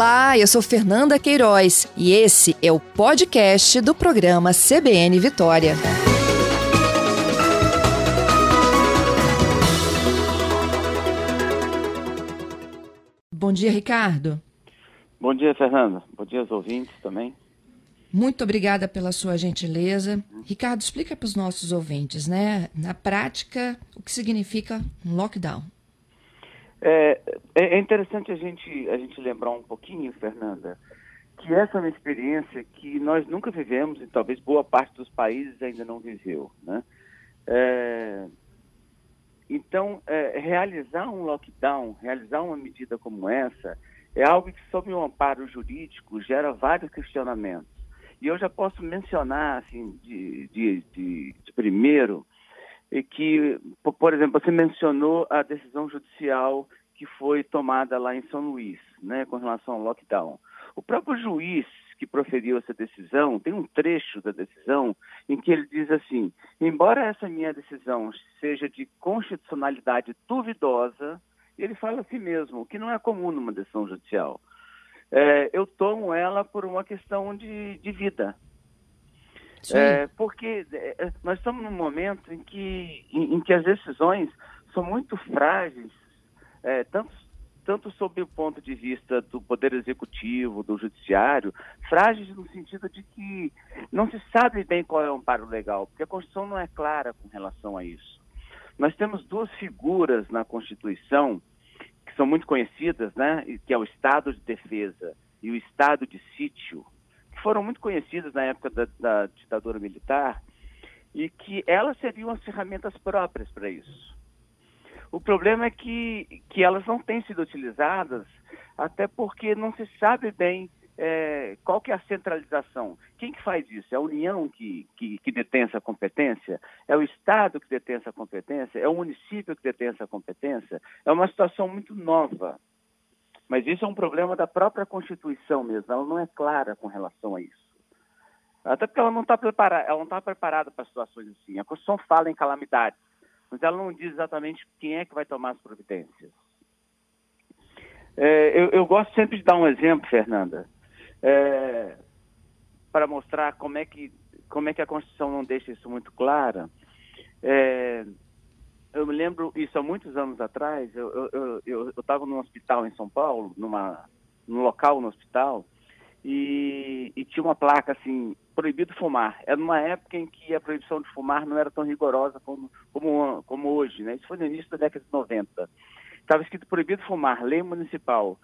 Olá, eu sou Fernanda Queiroz e esse é o podcast do programa CBN Vitória. Bom dia, Ricardo. Bom dia, Fernanda. Bom dia aos ouvintes também. Muito obrigada pela sua gentileza. Ricardo, explica para os nossos ouvintes, né, na prática, o que significa um lockdown. É, é, é interessante a gente, a gente lembrar um pouquinho, Fernanda, que essa é uma experiência que nós nunca vivemos e talvez boa parte dos países ainda não viveu. Né? É, então, é, realizar um lockdown, realizar uma medida como essa, é algo que, sob um amparo jurídico, gera vários questionamentos. E eu já posso mencionar, assim, de, de, de, de primeiro, e que, por exemplo, você mencionou a decisão judicial que foi tomada lá em São Luís, né, com relação ao lockdown. O próprio juiz que proferiu essa decisão, tem um trecho da decisão em que ele diz assim: embora essa minha decisão seja de constitucionalidade duvidosa, ele fala assim mesmo, que não é comum numa decisão judicial. É, eu tomo ela por uma questão de, de vida, é, porque é, nós estamos num momento em que, em, em, que as decisões são muito frágeis, é, tanto, tanto sob o ponto de vista do Poder Executivo, do Judiciário, frágeis no sentido de que não se sabe bem qual é o amparo legal, porque a Constituição não é clara com relação a isso. Nós temos duas figuras na Constituição que são muito conhecidas, né, que é o Estado de Defesa e o Estado de Sítio, foram muito conhecidas na época da, da ditadura militar e que elas seriam as ferramentas próprias para isso. O problema é que, que elas não têm sido utilizadas, até porque não se sabe bem é, qual que é a centralização. Quem que faz isso? É a União que, que, que, detém essa competência? É o Estado que detém essa competência? É o município que detém essa competência? É uma situação muito nova. Mas isso é um problema da própria Constituição mesmo, ela não é clara com relação a isso. Até porque ela não está preparada, ela não está preparada para situações assim. A Constituição fala em calamidades, mas ela não diz exatamente quem é que vai tomar as providências. É, eu, eu, gosto sempre de dar um exemplo, Fernanda, é, para mostrar como é que como é que a Constituição não deixa isso muito clara. É, eu me lembro isso há muitos anos atrás. Eu estava num hospital em São Paulo, numa, num local no hospital, e, e, tinha uma placa assim: proibido fumar. Era numa época em que a proibição de fumar não era tão rigorosa como, como, como hoje, né? Isso foi no início da década de 90. Estava escrito proibido fumar, lei municipal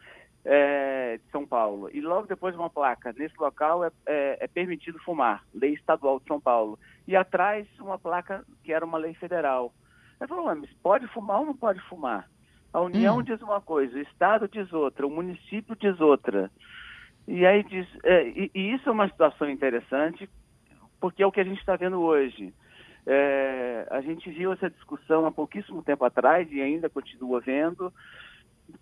é, de São Paulo. E logo depois uma placa: nesse local é, é, é permitido fumar, lei estadual de São Paulo. E atrás uma placa que era uma lei federal. Ele falou, mas pode fumar ou não pode fumar? A União hum. diz uma coisa, o Estado diz outra, o município diz outra. E aí diz, é, e, e, isso é uma situação interessante, porque é o que a gente está vendo hoje. É, a gente viu essa discussão há pouquíssimo tempo atrás e ainda continua vendo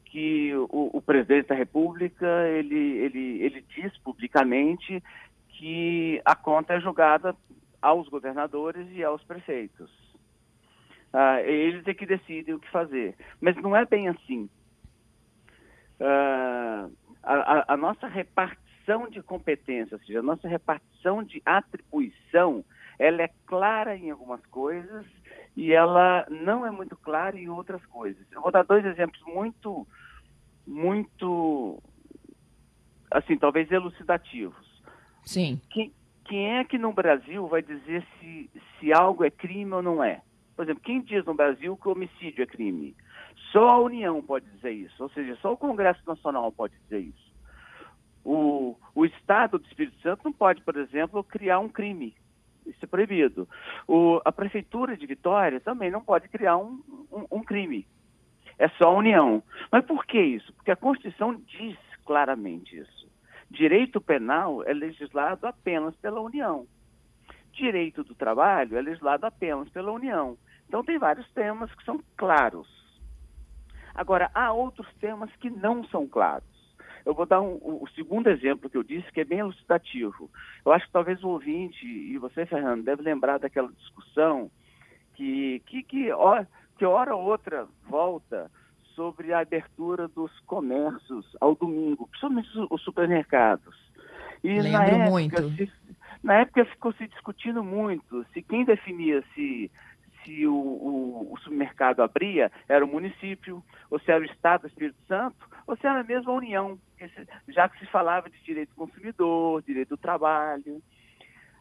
que o, o presidente da República ele, ele, ele diz publicamente que a conta é jogada aos governadores e aos prefeitos. Ah, eles é que decidem o que fazer. Mas não é bem assim. Ah, a, a, nossa repartição de competências, ou seja, a nossa repartição de atribuição, ela é clara em algumas coisas e ela não é muito clara em outras coisas. Eu vou dar dois exemplos muito, muito, assim, talvez elucidativos. Sim. Quem, quem é que no Brasil vai dizer se, se algo é crime ou não é? Por exemplo, quem diz no Brasil que homicídio é crime? Só a União pode dizer isso, ou seja, só o Congresso Nacional pode dizer isso. O, o Estado do Espírito Santo não pode, por exemplo, criar um crime. Isso é proibido. O, a Prefeitura de Vitória também não pode criar um, um, um crime. É só a União. Mas por que isso? Porque a Constituição diz claramente isso. Direito penal é legislado apenas pela União. Direito do trabalho é legislado apenas pela União. Então, tem vários temas que são claros. Agora, há outros temas que não são claros. Eu vou dar um, o segundo exemplo que eu disse, que é bem elucidativo. Eu acho que talvez o ouvinte, e você, Fernando, deve lembrar daquela discussão que, que, que, hora, que hora ou outra volta sobre a abertura dos comércios ao domingo, principalmente os supermercados. E Lembro na época, muito. Se, na época ficou se discutindo muito se quem definia se, se o, o, o, supermercado abria era o município, ou se era o Estado do Espírito Santo, ou se era mesmo a União, já que se falava de direito do consumidor, direito do trabalho.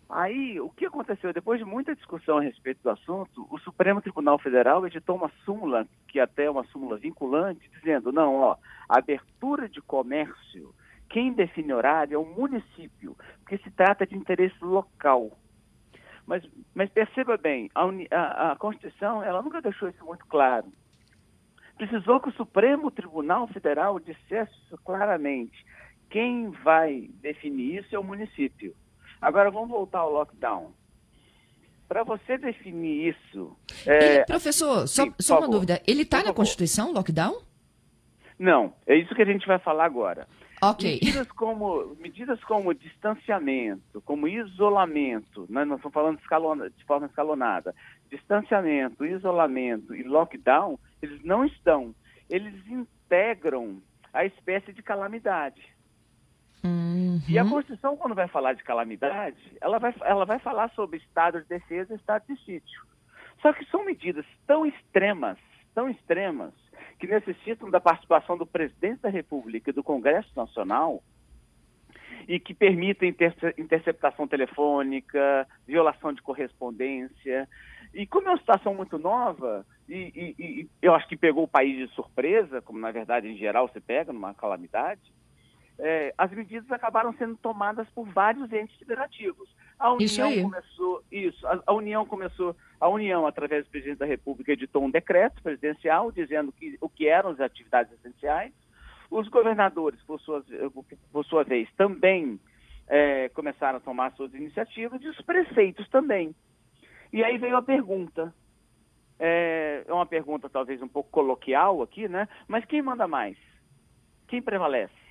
Aí, o que aconteceu? Depois de muita discussão a respeito do assunto, o Supremo Tribunal Federal editou uma súmula, que até é uma súmula vinculante, dizendo, não, ó, abertura de comércio, quem define horário é o município, porque se trata de interesse local. Mas, mas perceba bem, a, a, a Constituição, ela nunca deixou isso muito claro. Precisou que o Supremo Tribunal Federal dissesse isso claramente. Quem vai definir isso é o município. Agora vamos voltar ao lockdown. Para você definir isso. É... professor, só, Sim, só uma dúvida. Ele está na Constituição, lockdown? Não, é isso que a gente vai falar agora. Ok. Medidas como, medidas como distanciamento, como isolamento, né? nós estamos falando de, escalona, de forma escalonada, distanciamento, isolamento e lockdown, eles não estão. Eles integram a espécie de calamidade. Uhum. E a Constituição, quando vai falar de calamidade, ela vai, ela vai falar sobre estado de defesa e estado de sítio. Só que são medidas tão extremas, tão extremas, que necessitam da participação do presidente da República e do Congresso Nacional e que permitem interceptação telefônica, violação de correspondência. E como é uma situação muito nova, e, e, e eu acho que pegou o país de surpresa, como na verdade em geral se pega numa calamidade, é, as medidas acabaram sendo tomadas por vários entes federativos. A União começou isso, a, a, União começou, a União através do presidente da República editou um decreto presidencial dizendo que, o que eram as atividades essenciais. Os governadores, por sua, por sua vez, também é, começaram a tomar suas iniciativas e os prefeitos também. E aí veio a pergunta. É, é uma pergunta talvez um pouco coloquial aqui, né? Mas quem manda mais? Quem prevalece?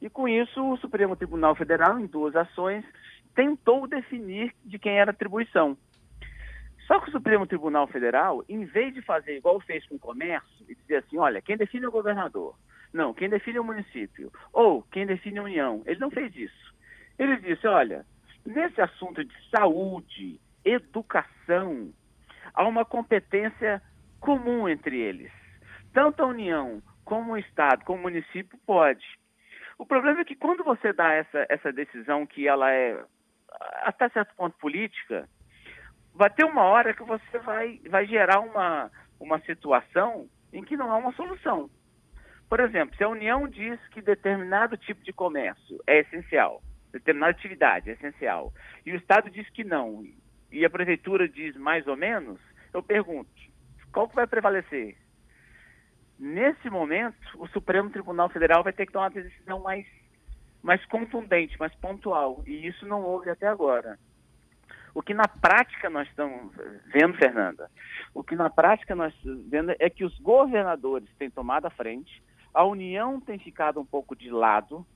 E com isso, o Supremo Tribunal Federal, em duas ações, tentou definir de quem era a atribuição. Só que o Supremo Tribunal Federal, em vez de fazer igual fez com o comércio, e dizer assim, olha, quem define é o governador, não, quem define é o município, ou quem define é a União, ele não fez isso. Ele disse, olha, nesse assunto de saúde, educação, há uma competência comum entre eles. Tanto a União como o Estado, como o município pode. O problema é que quando você dá essa, essa decisão que ela é até certo ponto política, vai ter uma hora que você vai, vai gerar uma, uma situação em que não há uma solução. Por exemplo, se a União diz que determinado tipo de comércio é essencial, determinada atividade é essencial, e o Estado diz que não, e a Prefeitura diz mais ou menos, eu pergunto, qual que vai prevalecer? Nesse momento, o Supremo Tribunal Federal vai ter que tomar uma decisão mais, mais contundente, mais pontual. E isso não houve até agora. O que na prática nós estamos vendo, Fernanda, o que na prática nós estamos vendo é que os governadores têm tomado a frente, a União tem ficado um pouco de lado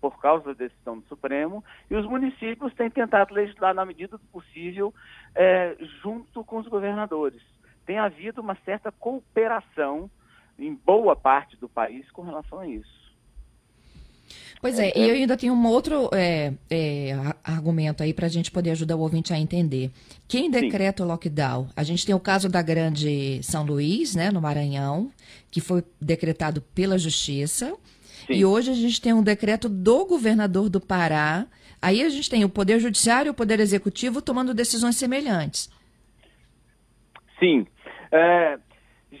por causa da decisão do Supremo, e os municípios têm tentado legislar na medida do possível é, junto com os governadores. Tem havido uma certa cooperação em boa parte do país com relação a isso. Pois é, e eu ainda tenho um outro é, é, argumento aí para a gente poder ajudar o ouvinte a entender. Quem decreta Sim. o lockdown? A gente tem o caso da Grande São Luís, né, no Maranhão, que foi decretado pela Justiça. Sim. E hoje a gente tem um decreto do governador do Pará. Aí a gente tem o Poder Judiciário e o Poder Executivo tomando decisões semelhantes. Sim. É,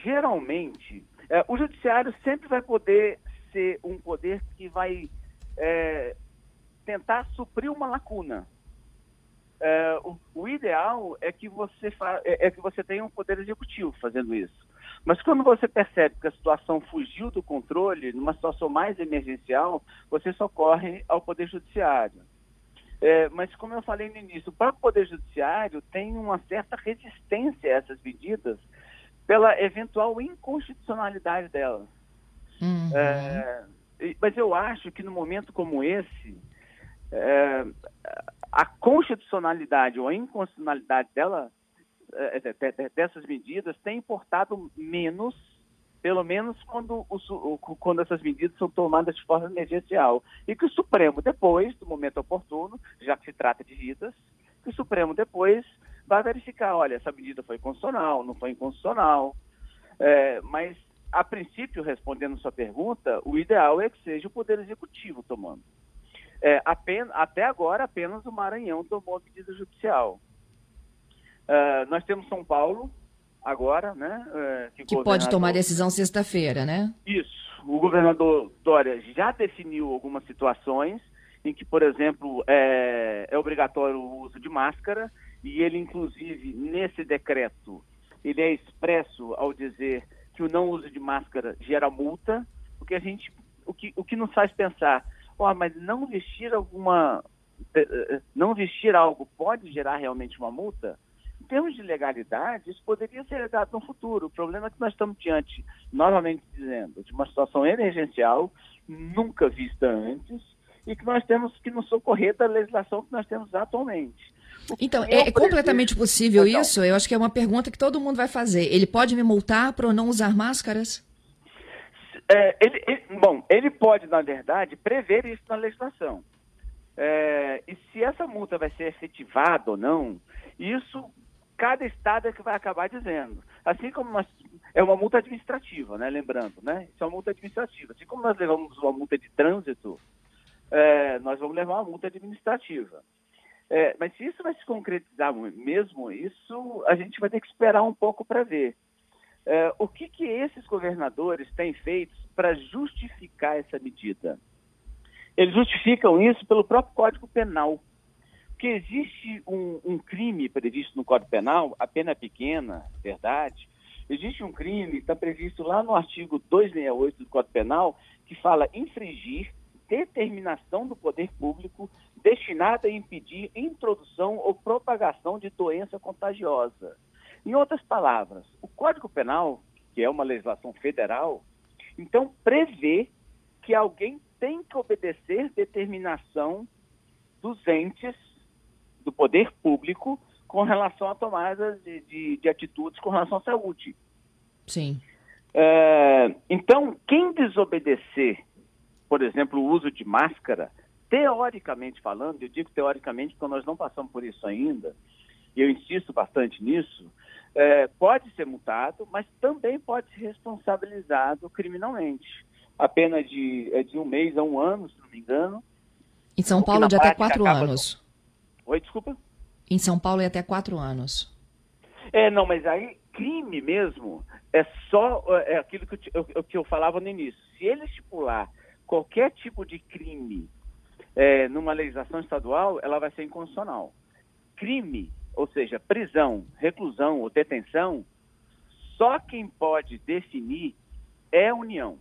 geralmente, é, o judiciário sempre vai poder ser um poder que vai é, tentar suprir uma lacuna. É, o, o, ideal é que você é, é, que você tenha um poder executivo fazendo isso. Mas quando você percebe que a situação fugiu do controle, numa situação mais emergencial, você socorre ao poder judiciário. É, mas como eu falei no início, o próprio poder judiciário tem uma certa resistência a essas medidas pela eventual inconstitucionalidade dela. Uhum. É, mas eu acho que no momento como esse, é, a constitucionalidade ou a inconstitucionalidade dela, é, dessas medidas, tem importado menos pelo menos quando, o, quando essas medidas são tomadas de forma emergencial. E que o Supremo, depois, do momento oportuno, já que se trata de vidas, que o Supremo depois vai verificar, olha, essa medida foi constitucional, não foi inconstitucional. É, mas, a princípio, respondendo sua pergunta, o ideal é que seja o Poder Executivo tomando. É, apenas, até agora, apenas o Maranhão tomou a medida judicial. Uh, nós temos São Paulo, agora, né? Uh, que, que pode tomar decisão sexta-feira, né? Isso. O governador Dória já definiu algumas situações em que, por exemplo, é, é obrigatório o uso de máscara e ele, inclusive, nesse decreto, ele é expresso ao dizer que o não uso de máscara gera multa, porque a gente, o que, o que nos faz pensar, oh, mas não vestir alguma, eh, eh, não vestir algo pode gerar realmente uma multa? Em termos de legalidade, isso poderia ser dado no futuro. O problema é que nós estamos diante, novamente dizendo, de uma situação emergencial, nunca vista antes, e que nós temos que nos socorrer da legislação que nós temos atualmente. Então, é, completamente possível então, isso? Eu acho que é uma pergunta que todo mundo vai fazer. Ele pode me multar por não usar máscaras? É, ele, ele, bom, ele pode, na verdade, prever isso na legislação. É, e se essa multa vai ser efetivada ou não, isso cada estado é que vai acabar dizendo. Assim como nós, é uma multa administrativa, né? Lembrando, né? Isso é uma multa administrativa. Assim como nós levamos uma multa de trânsito, é, nós vamos levar uma multa administrativa. É, mas se isso vai se concretizar mesmo, isso a gente vai ter que esperar um pouco para ver. É, o que, que esses governadores têm feito para justificar essa medida? Eles justificam isso pelo próprio Código Penal. Que existe um, um crime previsto no Código Penal, a pena pequena, verdade. Existe um crime, está previsto lá no artigo 268 do Código Penal, que fala infringir determinação do poder público destinada a impedir introdução ou propagação de doença contagiosa. Em outras palavras, o Código Penal, que é uma legislação federal, então prevê que alguém tem que obedecer determinação dos entes do poder público com relação à tomada de, de, de atitudes com relação à saúde. Sim. É, então, quem desobedecer por exemplo, o uso de máscara, teoricamente falando, eu digo teoricamente porque nós não passamos por isso ainda, e eu insisto bastante nisso, é, pode ser multado, mas também pode ser responsabilizado criminalmente. A pena de, é de um mês a um ano, se não me engano. Em São Paulo, de até quatro anos. Oi, desculpa? Em São Paulo, é até quatro anos. É, não, mas aí crime mesmo é só é aquilo que eu, que eu falava no início. Se ele estipular qualquer tipo de crime é, numa legislação estadual, ela vai ser inconstitucional. Crime, ou seja, prisão, reclusão ou detenção, só quem pode definir é a União.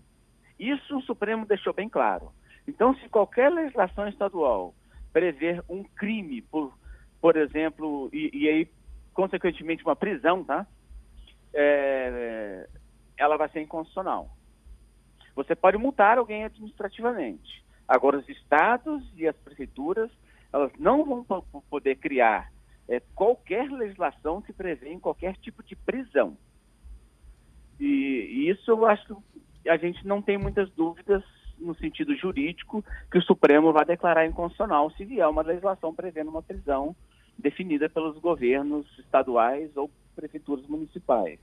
Isso o Supremo deixou bem claro. Então, se qualquer legislação estadual prever um crime, por, por exemplo, e, e aí, consequentemente, uma prisão, tá? É, ela vai ser inconstitucional. Você pode multar alguém administrativamente. Agora, os estados e as prefeituras, elas não vão poder criar é, qualquer legislação que prevê qualquer tipo de prisão. E, e isso eu acho que a gente não tem muitas dúvidas no sentido jurídico que o Supremo vai declarar inconstitucional se vier uma legislação prevendo uma prisão definida pelos governos estaduais ou prefeituras municipais.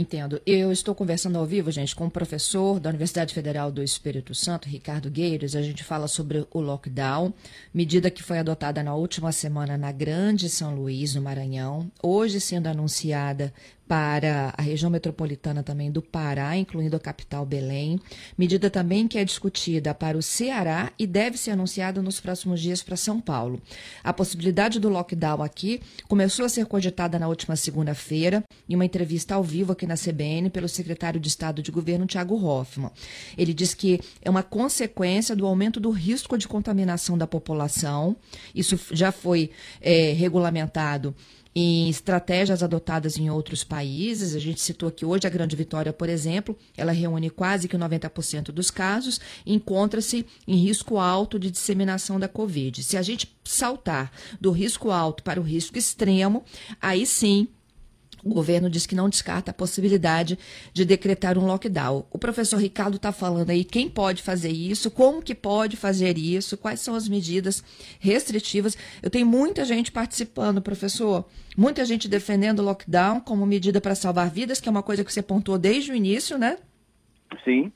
Entendo. Eu estou conversando ao vivo, gente, com o professor da Universidade Federal do Espírito Santo, Ricardo Gueiros. A gente fala sobre o lockdown, medida que foi adotada na última semana na Grande São Luís, no Maranhão, hoje sendo anunciada para a região metropolitana também do Pará, incluindo a capital Belém. Medida também que é discutida para o Ceará e deve ser anunciada nos próximos dias para São Paulo. A possibilidade do lockdown aqui começou a ser cogitada na última segunda-feira, em uma entrevista ao vivo aqui na CBN pelo secretário de Estado de Governo, Tiago Hoffmann. Ele diz que é uma consequência do aumento do risco de contaminação da população. Isso já foi é, regulamentado em estratégias adotadas em outros países. A gente citou aqui hoje a Grande Vitória, por exemplo, ela reúne quase que 90% dos casos encontra-se em risco alto de disseminação da Covid. Se a gente saltar do risco alto para o risco extremo, aí sim o governo diz que não descarta a possibilidade de decretar um lockdown. O professor Ricardo está falando aí quem pode fazer isso, como que pode fazer isso, quais são as medidas restritivas. Eu tenho muita gente participando, professor, muita gente defendendo o lockdown como medida para salvar vidas, que é uma coisa que você pontuou desde o início, né? Sim.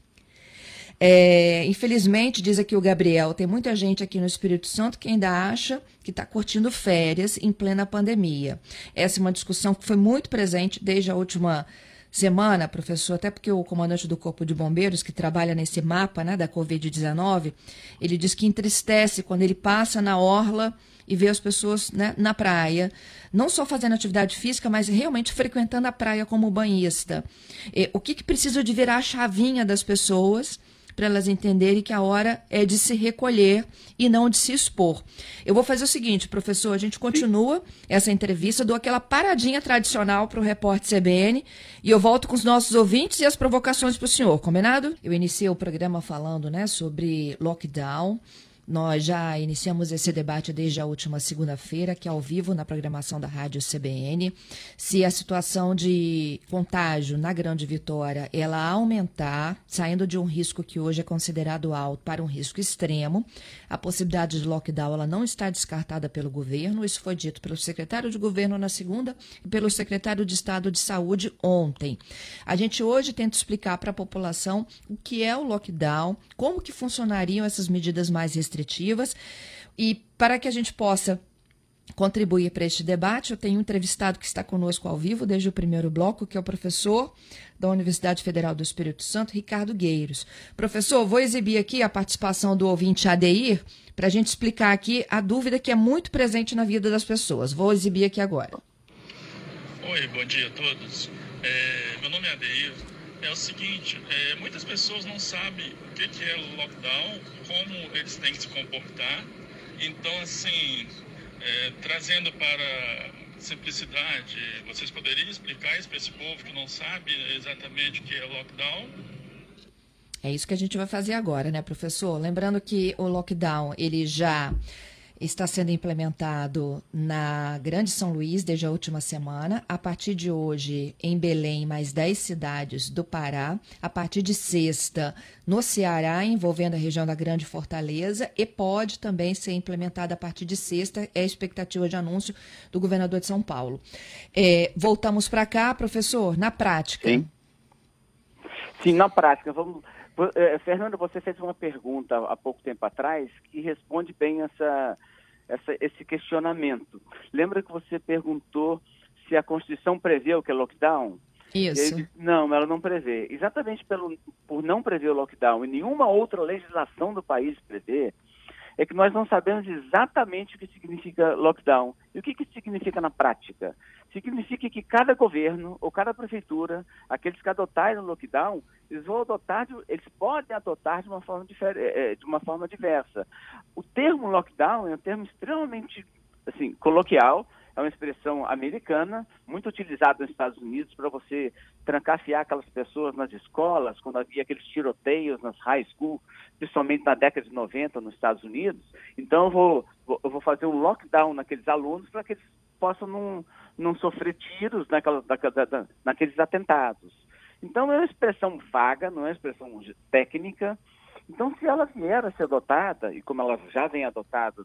É, infelizmente, diz aqui o Gabriel, tem muita gente aqui no Espírito Santo que ainda acha que está curtindo férias em plena pandemia. Essa é uma discussão que foi muito presente desde a última semana, professor, até porque o comandante do Corpo de Bombeiros, que trabalha nesse mapa né, da Covid-19, ele diz que entristece quando ele passa na orla e vê as pessoas né, na praia, não só fazendo atividade física, mas realmente frequentando a praia como banhista. E, o que, que precisa de virar a chavinha das pessoas para elas entenderem que a hora é de se recolher e não de se expor. Eu vou fazer o seguinte, professor, a gente continua essa entrevista, dou aquela paradinha tradicional para o repórter CBN e eu volto com os nossos ouvintes e as provocações para o senhor, combinado? Eu iniciei o programa falando né, sobre lockdown. Nós já iniciamos esse debate desde a última segunda-feira, que é ao vivo na programação da Rádio CBN. Se a situação de contágio na Grande Vitória ela aumentar, saindo de um risco que hoje é considerado alto para um risco extremo, a possibilidade de lockdown ela não está descartada pelo governo. Isso foi dito pelo secretário de governo na segunda e pelo secretário de Estado de Saúde ontem. A gente hoje tenta explicar para a população o que é o lockdown, como que funcionariam essas medidas mais restritivas restritivas. E para que a gente possa contribuir para este debate, eu tenho um entrevistado que está conosco ao vivo desde o primeiro bloco, que é o professor da Universidade Federal do Espírito Santo, Ricardo Gueiros. Professor, vou exibir aqui a participação do ouvinte Adeir para a gente explicar aqui a dúvida que é muito presente na vida das pessoas. Vou exibir aqui agora. Oi, bom dia a todos. É, meu nome é Adeir é o seguinte, é, muitas pessoas não sabem o que, que é lockdown, como eles têm que se comportar. Então, assim, é, trazendo para simplicidade, vocês poderiam explicar isso para esse povo que não sabe exatamente o que é lockdown? É isso que a gente vai fazer agora, né, professor? Lembrando que o lockdown, ele já está sendo implementado na Grande São Luís desde a última semana. A partir de hoje, em Belém, mais 10 cidades do Pará. A partir de sexta, no Ceará, envolvendo a região da Grande Fortaleza. E pode também ser implementada a partir de sexta. É a expectativa de anúncio do governador de São Paulo. É, voltamos para cá, professor, na prática. Sim. Sim, na prática. Vamos é, Fernanda, você fez uma pergunta há pouco tempo atrás que responde bem essa, essa, esse questionamento. Lembra que você perguntou se a Constituição prevê o que é lockdown? Isso. Disse, não, ela não prevê. Exatamente pelo, por não prever o lockdown e nenhuma outra legislação do país prevê, é que nós não sabemos exatamente o que significa lockdown. E o que, que significa na prática? Significa que cada governo ou cada prefeitura, aqueles que adotarem o lockdown, eles vão adotar, eles podem adotar de uma forma, eh, eh, de uma forma diversa. O termo lockdown é um termo extremamente assim, coloquial, é uma expressão americana, muito utilizada nos Estados Unidos para você trancafiar aquelas pessoas nas escolas, quando havia aqueles tiroteios nas high school, principalmente na década de 90 nos Estados Unidos. Então eu vou, eu vou fazer um lockdown naqueles alunos para que eles possam não, não sofrer tiros naquela, da, naqueles atentados. Então é uma expressão vaga, não é uma expressão técnica. Então, se ela vier a ser adotada, e como ela já vem adotada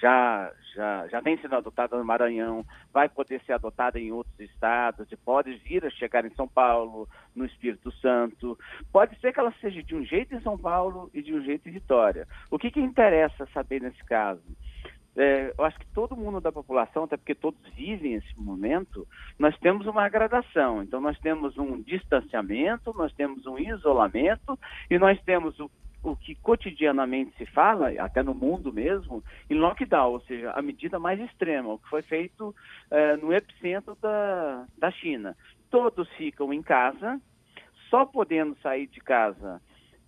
já, já, já vem sendo adotada no Maranhão, vai poder ser adotada em outros estados, e pode vir a chegar em São Paulo, no Espírito Santo. Pode ser que ela seja de um jeito em São Paulo e de um jeito em Vitória. O que, que interessa saber nesse caso? É, eu acho que todo mundo da população, até porque todos vivem esse momento, nós temos uma gradação. Então, nós temos um distanciamento, nós temos um isolamento e nós temos o o que cotidianamente se fala, até no mundo mesmo, em lockdown, ou seja, a medida mais extrema, o que foi feito é, no epicentro da, da China. Todos ficam em casa, só podendo sair de casa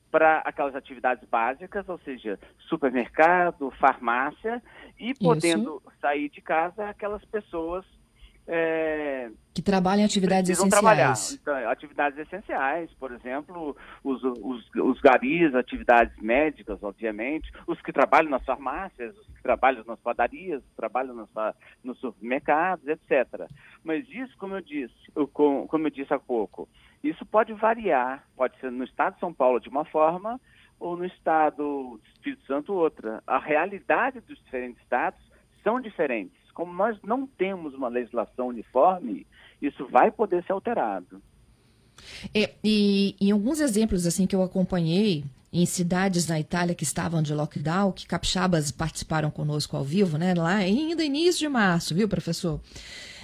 para aquelas atividades básicas, ou seja, supermercado, farmácia, e podendo Isso. sair de casa aquelas pessoas é, que trabalham em atividades essenciais. Então, atividades essenciais, por exemplo, os, os, os garis, atividades médicas, obviamente, os que trabalham nas farmácias, os que trabalham nas padarias, os que trabalham nas, nos supermercados, etc. Mas isso, como eu disse, como eu disse há pouco, isso pode variar, pode ser no estado de São Paulo de uma forma ou no estado do Espírito Santo outra. A realidade dos diferentes estados são diferentes como nós não temos uma legislação uniforme, isso vai poder ser alterado. É, e em alguns exemplos assim que eu acompanhei em cidades na Itália que estavam de lockdown, que capixabas participaram conosco ao vivo, né? Lá ainda início de março, viu, professor?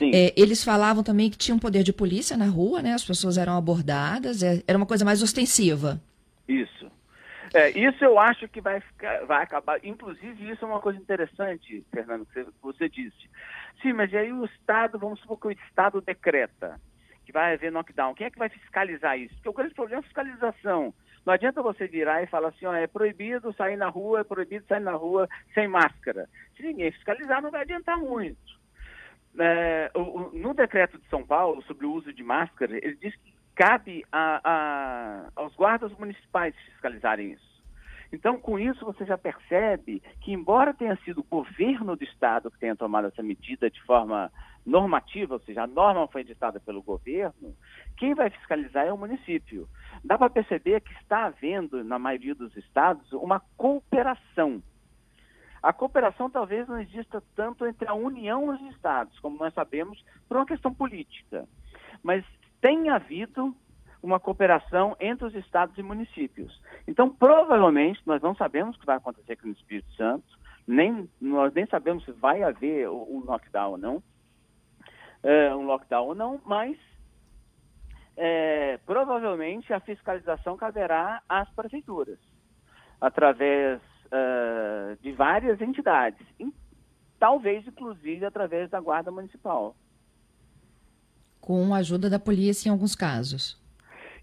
É, eles falavam também que tinha um poder de polícia na rua, né? As pessoas eram abordadas, é, era uma coisa mais ostensiva. Isso. É, isso eu acho que vai, ficar, vai acabar. Inclusive, isso é uma coisa interessante, Fernando, que você disse. Sim, mas aí o Estado, vamos supor que o Estado decreta que vai haver knockdown. Quem é que vai fiscalizar isso? Porque o grande problema é a fiscalização. Não adianta você virar e falar assim, ó, é proibido sair na rua, é proibido sair na rua sem máscara. Se ninguém fiscalizar, não vai adiantar muito. É, o, o, no decreto de São Paulo sobre o uso de máscara, ele diz que cabe a, a, aos guardas municipais fiscalizarem isso. Então, com isso, você já percebe que, embora tenha sido o governo do Estado que tenha tomado essa medida de forma normativa, ou seja, a norma foi editada pelo governo, quem vai fiscalizar é o município. Dá para perceber que está havendo, na maioria dos estados, uma cooperação. A cooperação talvez não exista tanto entre a União e os estados, como nós sabemos, por uma questão política. Mas tem havido uma cooperação entre os estados e municípios. Então, provavelmente, nós não sabemos o que vai acontecer aqui no Espírito Santo, nem, nós nem sabemos se vai haver um lockdown ou não, é, um lockdown ou não, mas é, provavelmente a fiscalização caberá às prefeituras, através uh, de várias entidades, talvez inclusive através da Guarda Municipal com a ajuda da polícia em alguns casos.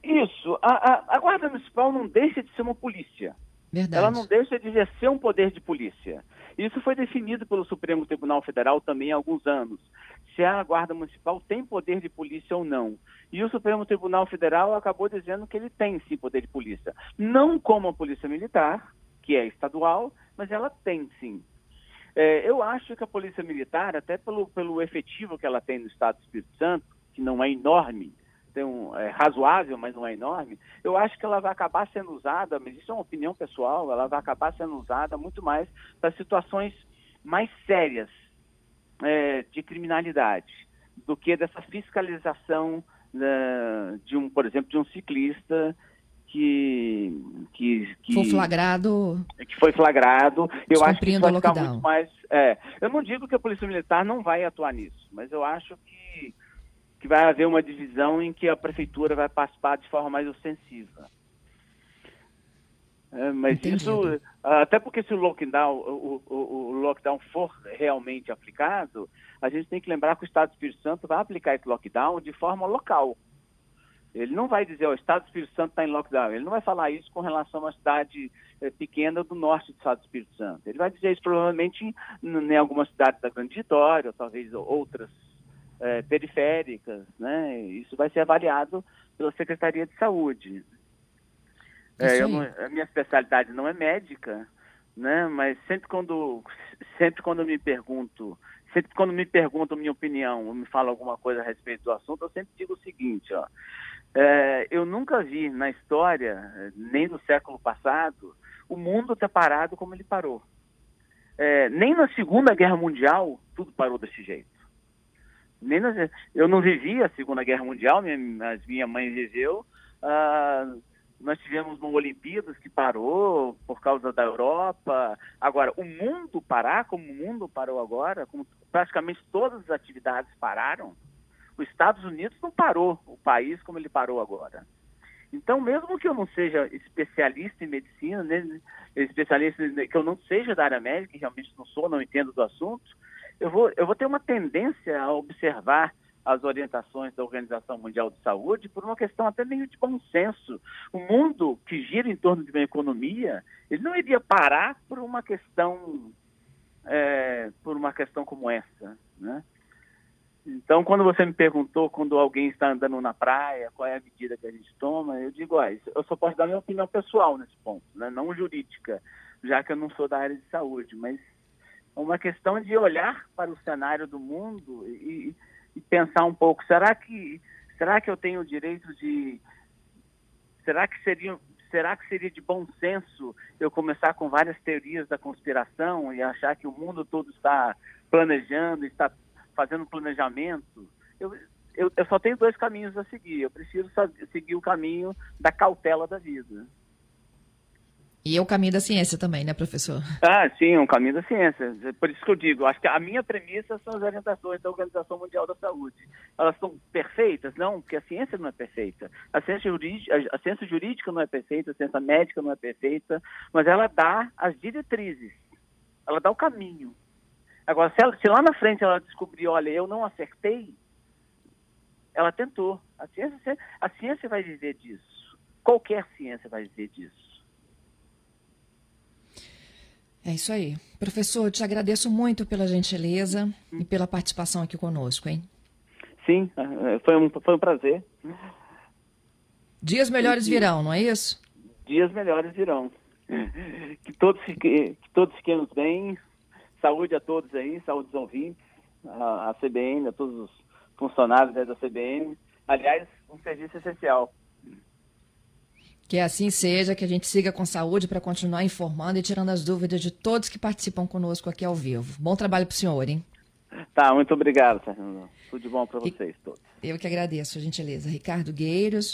Isso. A, a, a, Guarda Municipal não deixa de ser uma polícia. Verdade. Ela não deixa de exercer um poder de polícia. Isso foi definido pelo Supremo Tribunal Federal também há alguns anos. Se a Guarda Municipal tem poder de polícia ou não. E o Supremo Tribunal Federal acabou dizendo que ele tem sim poder de polícia. Não como a Polícia Militar, que é estadual, mas ela tem sim. É, eu acho que a Polícia Militar, até pelo, pelo efetivo que ela tem no Estado do Espírito Santo, que não é enorme, tem um, é razoável, mas não é enorme, eu acho que ela vai acabar sendo usada, mas isso é uma opinião pessoal, ela vai acabar sendo usada muito mais para situações mais sérias é, de criminalidade do que dessa fiscalização né, de um, por exemplo, de um ciclista que que, que foi flagrado. Que foi flagrado eu acho que isso vai ficar muito mais é, eu não digo que a polícia militar não vai atuar nisso mas eu acho que que vai haver uma divisão em que a prefeitura vai participar de forma mais ostensiva. É, mas isso, até porque se o lockdown, o, o, o, lockdown for realmente aplicado, a gente tem que lembrar que o Estado do Espírito Santo vai aplicar esse lockdown de forma local. Ele não vai dizer, o Estado do Espírito Santo está em lockdown. Ele não vai falar isso com relação a uma cidade é, pequena do norte do Estado do Espírito Santo. Ele vai dizer isso provavelmente em, em algumas cidades da Grande Vitória, ou talvez outras é, periféricas, né? Isso vai ser avaliado pela Secretaria de Saúde. É, não, a minha especialidade não é médica, né? Mas sempre quando, sempre quando me pergunto, sempre quando me perguntam minha opinião, ou me falam alguma coisa a respeito do assunto, eu sempre digo o seguinte, ó. É, eu nunca vi na história, nem no século passado, o mundo ter parado como ele parou. É, nem na Segunda Guerra Mundial tudo parou desse jeito eu não vivi a Segunda Guerra Mundial, minha, minha mãe viveu. Ah, nós tivemos uma Olimpíadas que parou por causa da Europa. Agora, o mundo parar, como o mundo parou agora, como praticamente todas as atividades pararam, os Estados Unidos não parou o país como ele parou agora. Então, mesmo que eu não seja especialista em medicina, né, especialista que eu não seja da área médica, realmente não sou, não entendo do assunto, eu vou, eu vou ter uma tendência a observar as orientações da Organização Mundial de Saúde por uma questão até meio de bom senso. O mundo que gira em torno de uma economia, ele não iria parar por uma questão, é, por uma questão como essa, né? Então, quando você me perguntou quando alguém está andando na praia, qual é a medida que a gente toma, eu digo, ah, eu só posso dar minha opinião pessoal nesse ponto, né? não jurídica, já que eu não sou da área de saúde, mas uma questão de olhar para o cenário do mundo e, e pensar um pouco, será que será que eu tenho o direito de será que seria será que seria de bom senso eu começar com várias teorias da conspiração e achar que o mundo todo está planejando, está fazendo planejamento, eu, eu, eu, só tenho dois caminhos a seguir. Eu preciso seguir o caminho da cautela da vida. E é o caminho da ciência também, né, professor? Ah, sim, é um caminho da ciência. Por isso que eu digo, acho que a minha premissa são as orientações da Organização Mundial da Saúde. Elas são perfeitas? Não, porque a ciência não é perfeita. A ciência, jurídica, a ciência jurídica não é perfeita, a ciência médica não é perfeita, mas ela dá as diretrizes, ela dá o caminho. Agora, se, ela, se lá na frente ela descobrir, olha, eu não acertei, ela tentou. A ciência, a ciência vai dizer disso. Qualquer ciência vai dizer disso. É isso aí. Professor, te agradeço muito pela gentileza e pela participação aqui conosco, hein? Sim, é, foi um, foi um prazer. Dias melhores virão, não é isso? Dias melhores virão. Que todos, que, que todos fiquemos bem, Saúde a todos aí, saúde dos ouvintes, a, a CBN, a todos os funcionários da CBN. Aliás, um serviço essencial. Que assim seja, que a gente siga com saúde para continuar informando e tirando as dúvidas de todos que participam conosco aqui ao vivo. Bom trabalho para o senhor, hein? Tá, muito obrigado, Fernando. Tudo de bom para vocês todos. Eu que agradeço, a gentileza. Ricardo Gueiros.